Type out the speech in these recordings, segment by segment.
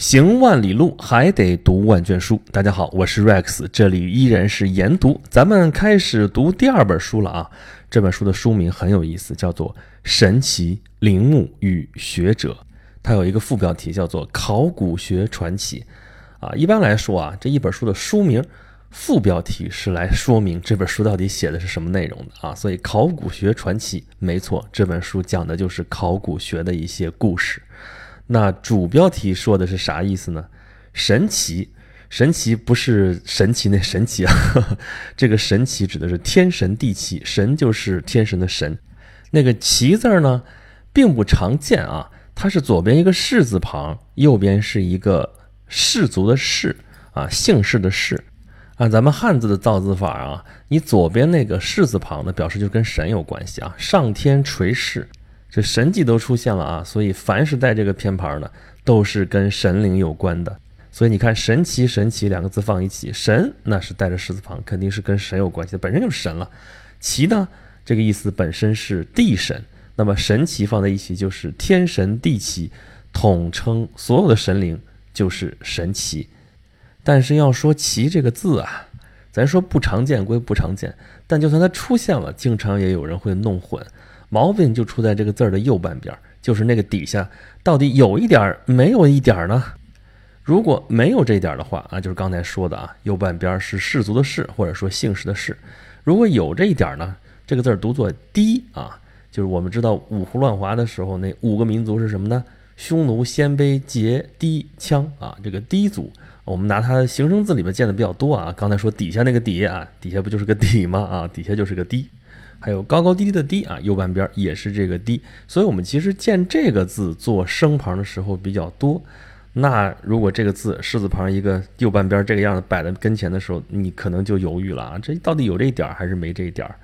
行万里路，还得读万卷书。大家好，我是 Rex，这里依然是研读。咱们开始读第二本书了啊！这本书的书名很有意思，叫做《神奇陵墓与学者》，它有一个副标题叫做《考古学传奇》啊。一般来说啊，这一本书的书名副标题是来说明这本书到底写的是什么内容的啊。所以《考古学传奇》没错，这本书讲的就是考古学的一些故事。那主标题说的是啥意思呢？神奇，神奇不是神奇那神奇啊，这个神奇指的是天神地奇，神就是天神的神，那个奇字呢，并不常见啊，它是左边一个士字旁，右边是一个氏族的氏啊，姓氏的氏，按咱们汉字的造字法啊，你左边那个士字旁呢，表示就跟神有关系啊，上天垂示。这神迹都出现了啊，所以凡是带这个偏旁的，都是跟神灵有关的。所以你看“神奇”“神奇”两个字放一起，“神”那是带着狮字旁，肯定是跟神有关系的，本身就是神了。“奇”呢，这个意思本身是地神，那么“神奇”放在一起就是天神地奇，统称所有的神灵就是神奇。但是要说“奇”这个字啊，咱说不常见归不常见，但就算它出现了，经常也有人会弄混。毛病就出在这个字儿的右半边，就是那个底下到底有一点儿没有一点儿呢？如果没有这一点的话啊，就是刚才说的啊，右半边是氏族的氏，或者说姓氏的氏。如果有这一点呢，这个字儿读作氐啊，就是我们知道五胡乱华的时候那五个民族是什么呢？匈奴、鲜卑、羯、氐、羌啊，这个氐族，我们拿它形声字里面见的比较多啊。刚才说底下那个底啊，底下不就是个底吗？啊，底下就是个低。还有高高低低的低啊，右半边也是这个低，所以我们其实见这个字做声旁的时候比较多。那如果这个字狮字旁一个右半边这个样子摆在跟前的时候，你可能就犹豫了啊，这到底有这一点儿还是没这一点儿？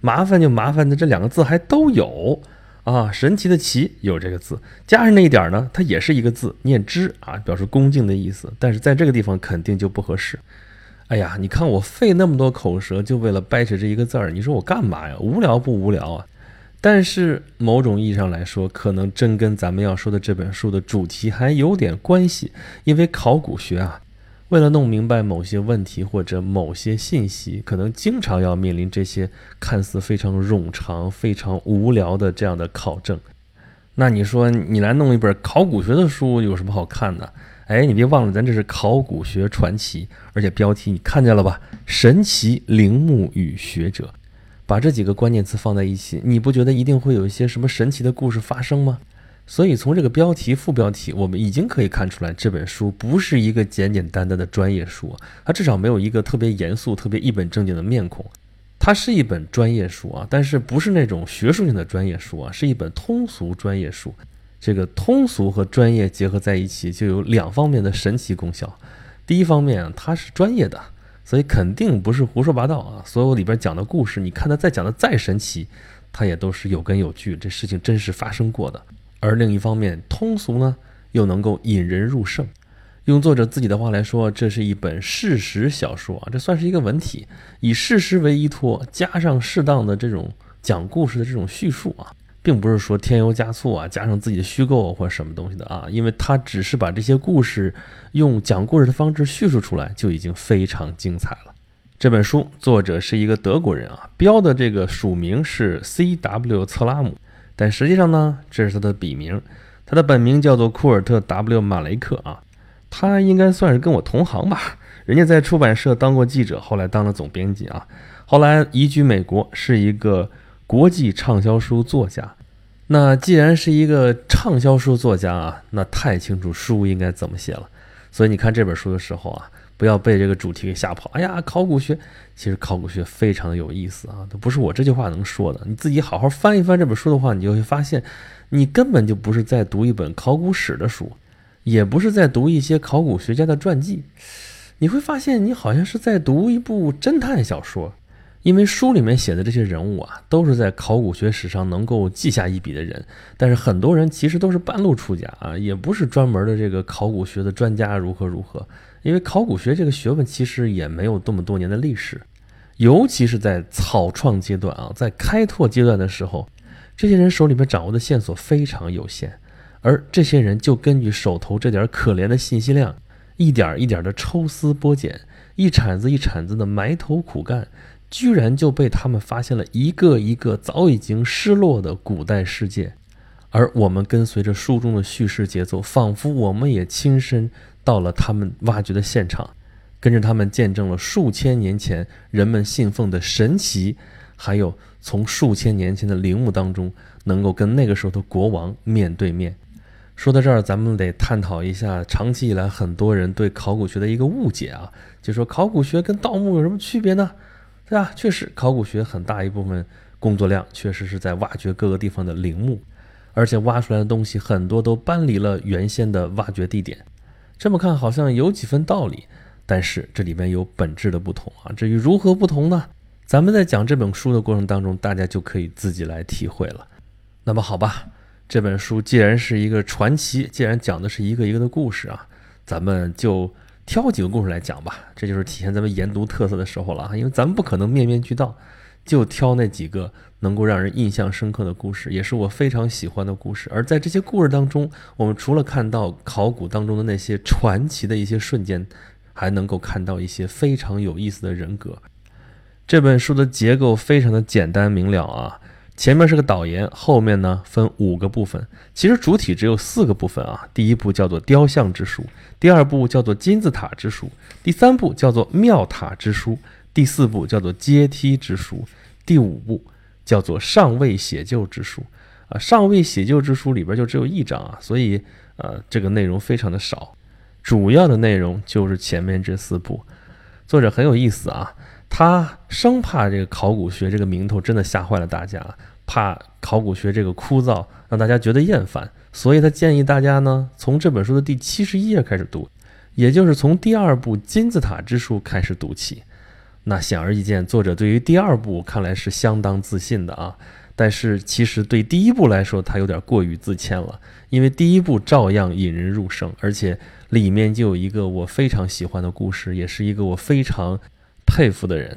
麻烦就麻烦在这两个字还都有啊，神奇的奇有这个字，加上那一点儿呢，它也是一个字，念之啊，表示恭敬的意思，但是在这个地方肯定就不合适。哎呀，你看我费那么多口舌，就为了掰扯这一个字儿，你说我干嘛呀？无聊不无聊啊？但是某种意义上来说，可能真跟咱们要说的这本书的主题还有点关系。因为考古学啊，为了弄明白某些问题或者某些信息，可能经常要面临这些看似非常冗长、非常无聊的这样的考证。那你说你来弄一本考古学的书有什么好看的？哎，你别忘了，咱这是考古学传奇，而且标题你看见了吧？神奇陵墓与学者，把这几个关键词放在一起，你不觉得一定会有一些什么神奇的故事发生吗？所以从这个标题、副标题，我们已经可以看出来，这本书不是一个简简单单的专业书，它至少没有一个特别严肃、特别一本正经的面孔，它是一本专业书啊，但是不是那种学术性的专业书啊，是一本通俗专业书。这个通俗和专业结合在一起，就有两方面的神奇功效。第一方面，它是专业的，所以肯定不是胡说八道啊。所有里边讲的故事，你看它再讲的再神奇，它也都是有根有据，这事情真实发生过的。而另一方面，通俗呢，又能够引人入胜。用作者自己的话来说，这是一本事实小说啊，这算是一个文体，以事实为依托，加上适当的这种讲故事的这种叙述啊。并不是说添油加醋啊，加上自己的虚构或者什么东西的啊，因为他只是把这些故事用讲故事的方式叙述出来，就已经非常精彩了。这本书作者是一个德国人啊，标的这个署名是 C.W. 策拉姆，但实际上呢，这是他的笔名，他的本名叫做库尔特 ·W. 马雷克啊，他应该算是跟我同行吧，人家在出版社当过记者，后来当了总编辑啊，后来移居美国，是一个国际畅销书作家。那既然是一个畅销书作家啊，那太清楚书应该怎么写了。所以你看这本书的时候啊，不要被这个主题给吓跑。哎呀，考古学，其实考古学非常的有意思啊，都不是我这句话能说的。你自己好好翻一翻这本书的话，你就会发现，你根本就不是在读一本考古史的书，也不是在读一些考古学家的传记，你会发现你好像是在读一部侦探小说。因为书里面写的这些人物啊，都是在考古学史上能够记下一笔的人，但是很多人其实都是半路出家啊，也不是专门的这个考古学的专家，如何如何。因为考古学这个学问其实也没有这么多年的历史，尤其是在草创阶段啊，在开拓阶段的时候，这些人手里面掌握的线索非常有限，而这些人就根据手头这点可怜的信息量，一点一点的抽丝剥茧，一铲子一铲子的埋头苦干，居然就被他们发现了一个一个早已经失落的古代世界。而我们跟随着书中的叙事节奏，仿佛我们也亲身到了他们挖掘的现场，跟着他们见证了数千年前人们信奉的神奇，还有从数千年前的陵墓当中能够跟那个时候的国王面对面。说到这儿，咱们得探讨一下长期以来很多人对考古学的一个误解啊，就说考古学跟盗墓有什么区别呢？对吧？确实，考古学很大一部分工作量确实是在挖掘各个地方的陵墓，而且挖出来的东西很多都搬离了原先的挖掘地点。这么看好像有几分道理，但是这里面有本质的不同啊。至于如何不同呢？咱们在讲这本书的过程当中，大家就可以自己来体会了。那么好吧。这本书既然是一个传奇，既然讲的是一个一个的故事啊，咱们就挑几个故事来讲吧。这就是体现咱们研读特色的时候了啊，因为咱们不可能面面俱到，就挑那几个能够让人印象深刻的故事，也是我非常喜欢的故事。而在这些故事当中，我们除了看到考古当中的那些传奇的一些瞬间，还能够看到一些非常有意思的人格。这本书的结构非常的简单明了啊。前面是个导言，后面呢分五个部分。其实主体只有四个部分啊。第一部叫做雕像之书，第二部叫做金字塔之书，第三部叫做庙塔之书，第四部叫做阶梯之书，第五部叫做上位写就之书。啊，上位写就之书里边就只有一章啊，所以呃这个内容非常的少。主要的内容就是前面这四部。作者很有意思啊。他生怕这个考古学这个名头真的吓坏了大家，怕考古学这个枯燥让大家觉得厌烦，所以他建议大家呢从这本书的第七十一页开始读，也就是从第二部金字塔之书开始读起。那显而易见，作者对于第二部看来是相当自信的啊，但是其实对第一部来说，他有点过于自谦了，因为第一部照样引人入胜，而且里面就有一个我非常喜欢的故事，也是一个我非常。佩服的人，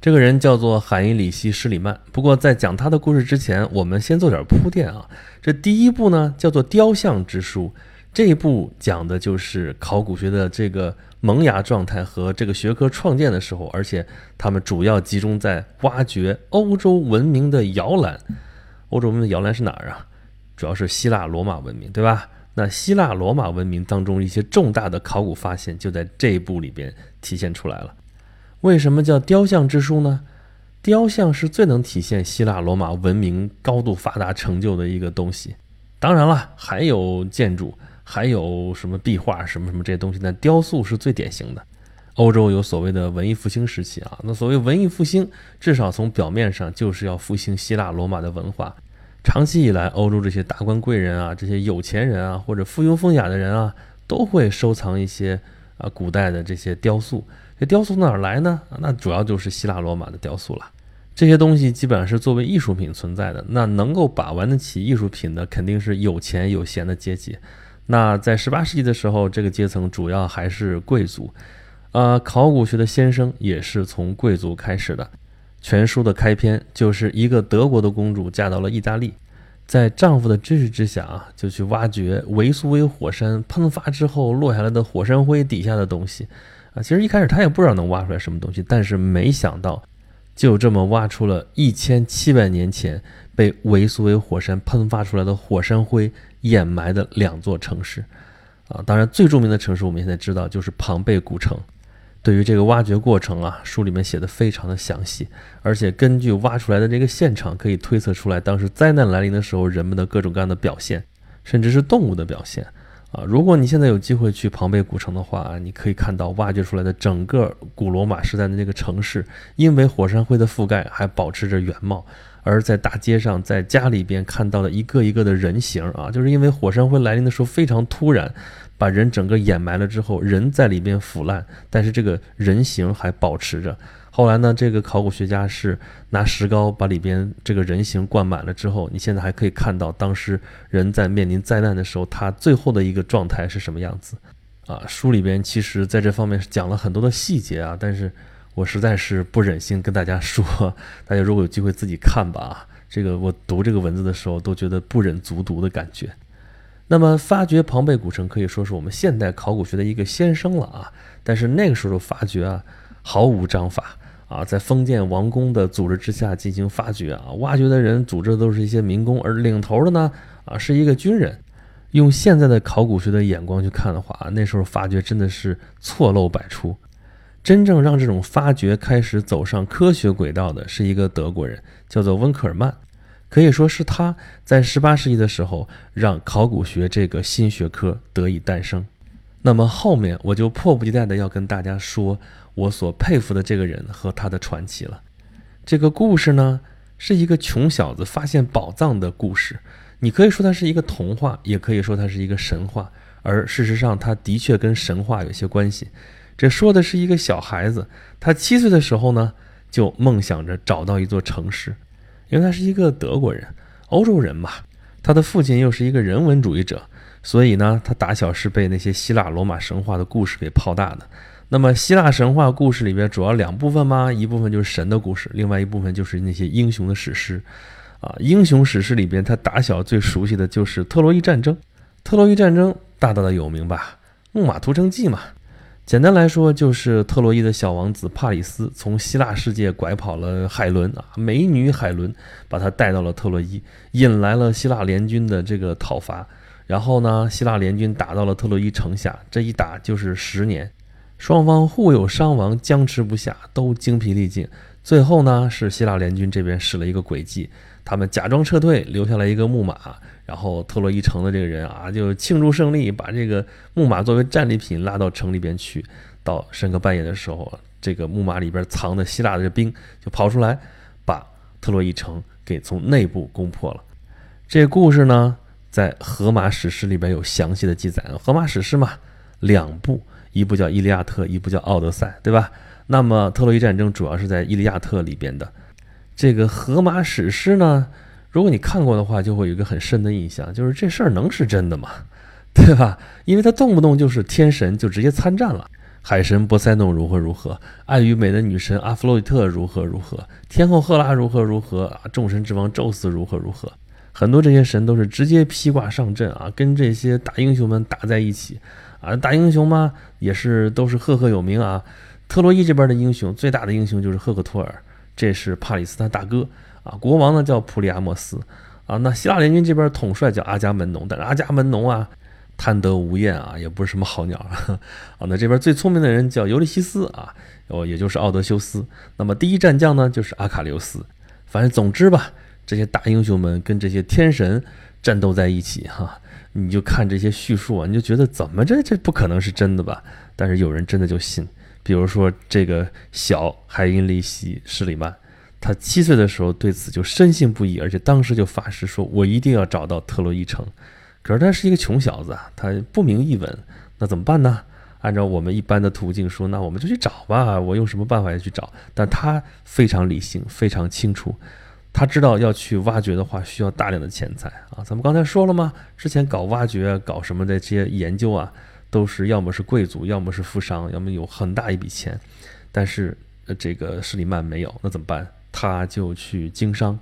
这个人叫做海因里希·施里曼。不过在讲他的故事之前，我们先做点铺垫啊。这第一部呢叫做《雕像之书》，这一部讲的就是考古学的这个萌芽状态和这个学科创建的时候，而且他们主要集中在挖掘欧洲文明的摇篮。欧洲文明的摇篮是哪儿啊？主要是希腊罗马文明，对吧？那希腊罗马文明当中一些重大的考古发现，就在这一部里边体现出来了。为什么叫雕像之书呢？雕像是最能体现希腊罗马文明高度发达成就的一个东西。当然了，还有建筑，还有什么壁画，什么什么这些东西。那雕塑是最典型的。欧洲有所谓的文艺复兴时期啊，那所谓文艺复兴，至少从表面上就是要复兴希腊罗马的文化。长期以来，欧洲这些达官贵人啊，这些有钱人啊，或者附庸风雅的人啊，都会收藏一些啊古代的这些雕塑。这雕塑哪儿来呢？那主要就是希腊罗马的雕塑了。这些东西基本上是作为艺术品存在的。那能够把玩得起艺术品的，肯定是有钱有闲的阶级。那在十八世纪的时候，这个阶层主要还是贵族。呃，考古学的先生也是从贵族开始的。全书的开篇就是一个德国的公主嫁到了意大利，在丈夫的支持之下啊，就去挖掘维苏威火山喷发之后落下来的火山灰底下的东西。啊，其实一开始他也不知道能挖出来什么东西，但是没想到，就这么挖出了一千七百年前被维苏威火山喷发出来的火山灰掩埋的两座城市。啊，当然最著名的城市我们现在知道就是庞贝古城。对于这个挖掘过程啊，书里面写的非常的详细，而且根据挖出来的这个现场，可以推测出来当时灾难来临的时候人们的各种各样的表现，甚至是动物的表现。啊，如果你现在有机会去庞贝古城的话，你可以看到挖掘出来的整个古罗马时代的那个城市，因为火山灰的覆盖还保持着原貌。而在大街上，在家里边看到的一个一个的人形啊，就是因为火山灰来临的时候非常突然，把人整个掩埋了之后，人在里边腐烂，但是这个人形还保持着。后来呢，这个考古学家是拿石膏把里边这个人形灌满了之后，你现在还可以看到当时人在面临灾难的时候，他最后的一个状态是什么样子啊？书里边其实在这方面是讲了很多的细节啊，但是我实在是不忍心跟大家说，大家如果有机会自己看吧啊。这个我读这个文字的时候都觉得不忍卒读的感觉。那么发掘庞贝古城可以说是我们现代考古学的一个先声了啊。但是那个时候的发掘啊，毫无章法啊，在封建王公的组织之下进行发掘啊，挖掘的人组织的都是一些民工，而领头的呢啊是一个军人。用现在的考古学的眼光去看的话，那时候发掘真的是错漏百出。真正让这种发掘开始走上科学轨道的是一个德国人，叫做温克尔曼，可以说是他在十八世纪的时候让考古学这个新学科得以诞生。那么后面我就迫不及待的要跟大家说我所佩服的这个人和他的传奇了。这个故事呢，是一个穷小子发现宝藏的故事。你可以说它是一个童话，也可以说它是一个神话，而事实上，它的确跟神话有些关系。这说的是一个小孩子，他七岁的时候呢，就梦想着找到一座城市，因为他是一个德国人，欧洲人嘛。他的父亲又是一个人文主义者，所以呢，他打小是被那些希腊罗马神话的故事给泡大的。那么，希腊神话故事里边主要两部分嘛，一部分就是神的故事，另外一部分就是那些英雄的史诗。啊，英雄史诗里边，他打小最熟悉的就是特洛伊战争。特洛伊战争大大的有名吧？木马屠城记嘛。简单来说，就是特洛伊的小王子帕里斯从希腊世界拐跑了海伦啊，美女海伦，把他带到了特洛伊，引来了希腊联军的这个讨伐。然后呢，希腊联军打到了特洛伊城下，这一打就是十年，双方互有伤亡，僵持不下，都精疲力尽。最后呢，是希腊联军这边使了一个诡计，他们假装撤退，留下了一个木马。然后特洛伊城的这个人啊，就庆祝胜利，把这个木马作为战利品拉到城里边去。到深更半夜的时候，这个木马里边藏的希腊的兵就跑出来，把特洛伊城给从内部攻破了。这故事呢，在荷马史诗里边有详细的记载。荷马史诗嘛，两部，一部叫《伊利亚特》，一部叫《奥德赛》，对吧？那么特洛伊战争主要是在《伊利亚特》里边的。这个荷马史诗呢？如果你看过的话，就会有一个很深的印象，就是这事儿能是真的吗？对吧？因为他动不动就是天神就直接参战了，海神波塞冬如何如何，爱与美的女神阿弗洛狄特如何如何，天后赫拉如何如何，众神之王宙斯如何如何，很多这些神都是直接披挂上阵啊，跟这些大英雄们打在一起啊，大英雄嘛也是都是赫赫有名啊。特洛伊这边的英雄最大的英雄就是赫克托尔，这是帕里斯他大哥。啊，国王呢叫普里阿莫斯，啊，那希腊联军这边统帅叫阿伽门农，但是阿伽门农啊贪得无厌啊，也不是什么好鸟啊。啊，那这边最聪明的人叫尤利西斯啊，哦，也就是奥德修斯。那么第一战将呢就是阿卡琉斯。反正总之吧，这些大英雄们跟这些天神战斗在一起哈，你就看这些叙述啊，你就觉得怎么这这不可能是真的吧？但是有人真的就信，比如说这个小海因利希施里曼。他七岁的时候对此就深信不疑，而且当时就发誓说：“我一定要找到特洛伊城。”可是他是一个穷小子啊，他不明一文，那怎么办呢？按照我们一般的途径说，那我们就去找吧。我用什么办法要去找？但他非常理性，非常清楚，他知道要去挖掘的话需要大量的钱财啊。咱们刚才说了吗？之前搞挖掘、搞什么的这些研究啊，都是要么是贵族，要么是富商，要么有很大一笔钱。但是这个施里曼没有，那怎么办？他就去经商，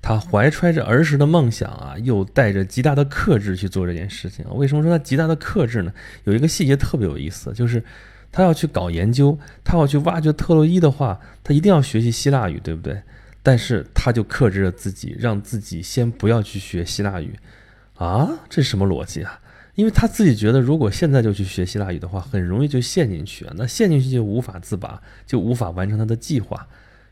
他怀揣着儿时的梦想啊，又带着极大的克制去做这件事情。为什么说他极大的克制呢？有一个细节特别有意思，就是他要去搞研究，他要去挖掘特洛伊的话，他一定要学习希腊语，对不对？但是他就克制着自己，让自己先不要去学希腊语啊，这是什么逻辑啊？因为他自己觉得，如果现在就去学希腊语的话，很容易就陷进去啊，那陷进去就无法自拔，就无法完成他的计划。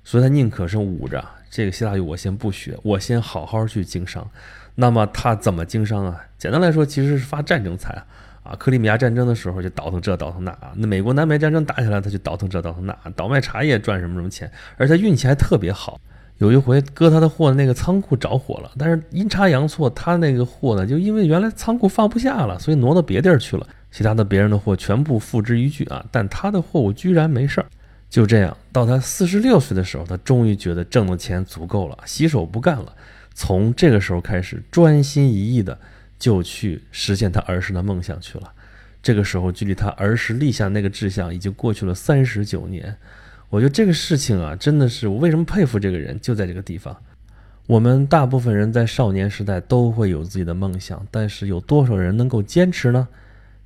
所以他宁可是捂着这个希腊语，我先不学，我先好好去经商。那么他怎么经商啊？简单来说，其实是发战争财啊。克里米亚战争的时候就倒腾这倒腾那啊。那美国南北战争打起来，他就倒腾这倒腾那，倒卖茶叶赚什么什么钱。而且运气还特别好，有一回搁他的货的那个仓库着火了，但是阴差阳错，他那个货呢，就因为原来仓库放不下了，所以挪到别地儿去了。其他的别人的货全部付之一炬啊，但他的货物居然没事儿。就这样，到他四十六岁的时候，他终于觉得挣的钱足够了，洗手不干了。从这个时候开始，专心一意的就去实现他儿时的梦想去了。这个时候，距离他儿时立下那个志向已经过去了三十九年。我觉得这个事情啊，真的是我为什么佩服这个人，就在这个地方。我们大部分人在少年时代都会有自己的梦想，但是有多少人能够坚持呢？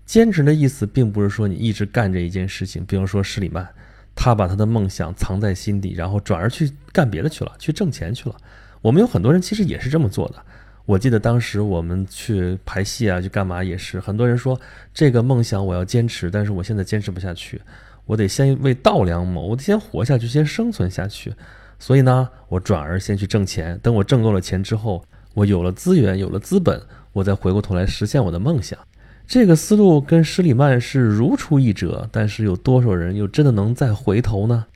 坚持的意思并不是说你一直干这一件事情。比如说施里曼，他把他的梦想藏在心底，然后转而去干别的去了，去挣钱去了。我们有很多人其实也是这么做的。我记得当时我们去排戏啊，去干嘛也是，很多人说这个梦想我要坚持，但是我现在坚持不下去，我得先为稻粱谋，我得先活下去，先生存下去。所以呢，我转而先去挣钱。等我挣够了钱之后，我有了资源，有了资本，我再回过头来实现我的梦想。这个思路跟施里曼是如出一辙。但是有多少人又真的能再回头呢？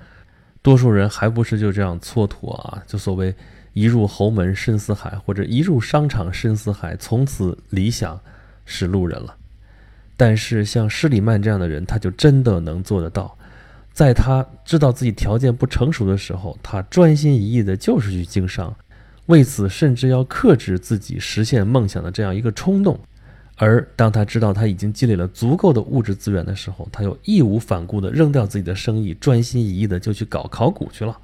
多数人还不是就这样蹉跎啊？就所谓一入侯门深似海，或者一入商场深似海，从此理想是路人了。但是像施里曼这样的人，他就真的能做得到。在他知道自己条件不成熟的时候，他专心一意的就是去经商，为此甚至要克制自己实现梦想的这样一个冲动。而当他知道他已经积累了足够的物质资源的时候，他又义无反顾的扔掉自己的生意，专心一意的就去搞考古去了。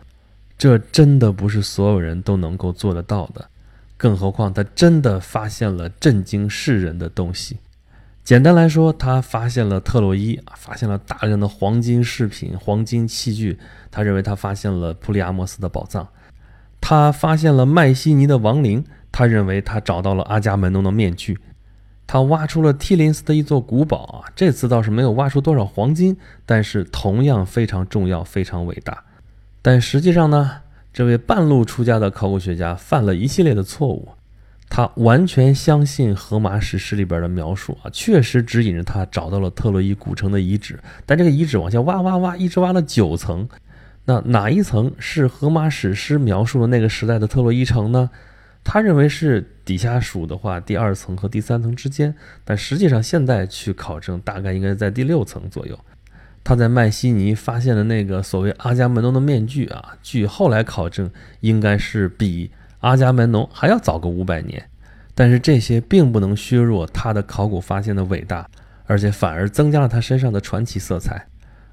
这真的不是所有人都能够做得到的，更何况他真的发现了震惊世人的东西。简单来说，他发现了特洛伊，发现了大量的黄金饰品、黄金器具。他认为他发现了普里阿莫斯的宝藏，他发现了麦西尼的亡灵。他认为他找到了阿伽门农的面具，他挖出了梯林斯的一座古堡啊，这次倒是没有挖出多少黄金，但是同样非常重要、非常伟大。但实际上呢，这位半路出家的考古学家犯了一系列的错误。他完全相信荷马史诗里边的描述啊，确实指引着他找到了特洛伊古城的遗址。但这个遗址往下挖挖挖，一直挖了九层，那哪一层是荷马史诗描述的那个时代的特洛伊城呢？他认为是底下数的话，第二层和第三层之间。但实际上现在去考证，大概应该在第六层左右。他在麦西尼发现的那个所谓阿伽门农的面具啊，据后来考证，应该是比。阿伽门农还要早个五百年，但是这些并不能削弱他的考古发现的伟大，而且反而增加了他身上的传奇色彩。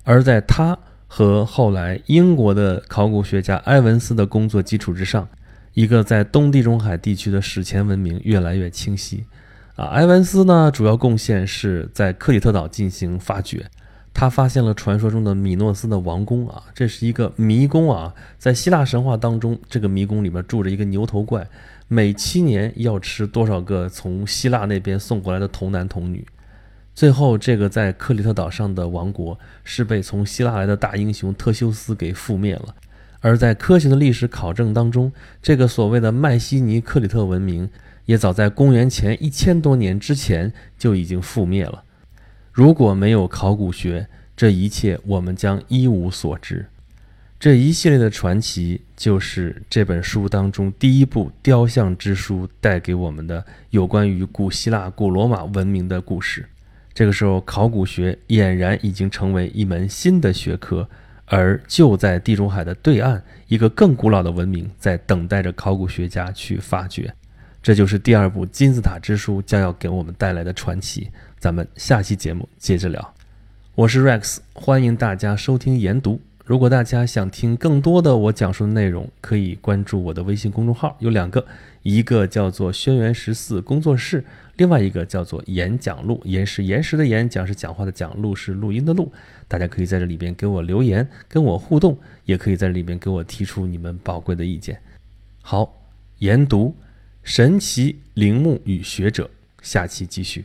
而在他和后来英国的考古学家埃文斯的工作基础之上，一个在东地中海地区的史前文明越来越清晰。啊，埃文斯呢，主要贡献是在克里特岛进行发掘。他发现了传说中的米诺斯的王宫啊，这是一个迷宫啊，在希腊神话当中，这个迷宫里面住着一个牛头怪，每七年要吃多少个从希腊那边送过来的童男童女。最后，这个在克里特岛上的王国是被从希腊来的大英雄特修斯给覆灭了。而在科学的历史考证当中，这个所谓的麦西尼克里特文明，也早在公元前一千多年之前就已经覆灭了。如果没有考古学，这一切我们将一无所知。这一系列的传奇，就是这本书当中第一部雕像之书带给我们的有关于古希腊、古罗马文明的故事。这个时候，考古学俨然已经成为一门新的学科，而就在地中海的对岸，一个更古老的文明在等待着考古学家去发掘。这就是第二部金字塔之书将要给我们带来的传奇。咱们下期节目接着聊，我是 Rex，欢迎大家收听研读。如果大家想听更多的我讲述的内容，可以关注我的微信公众号，有两个，一个叫做轩辕十四工作室，另外一个叫做演讲录。演是岩石的演，讲是讲话的讲，录是录音的录。大家可以在这里边给我留言，跟我互动，也可以在这里边给我提出你们宝贵的意见。好，研读神奇陵墓与学者，下期继续。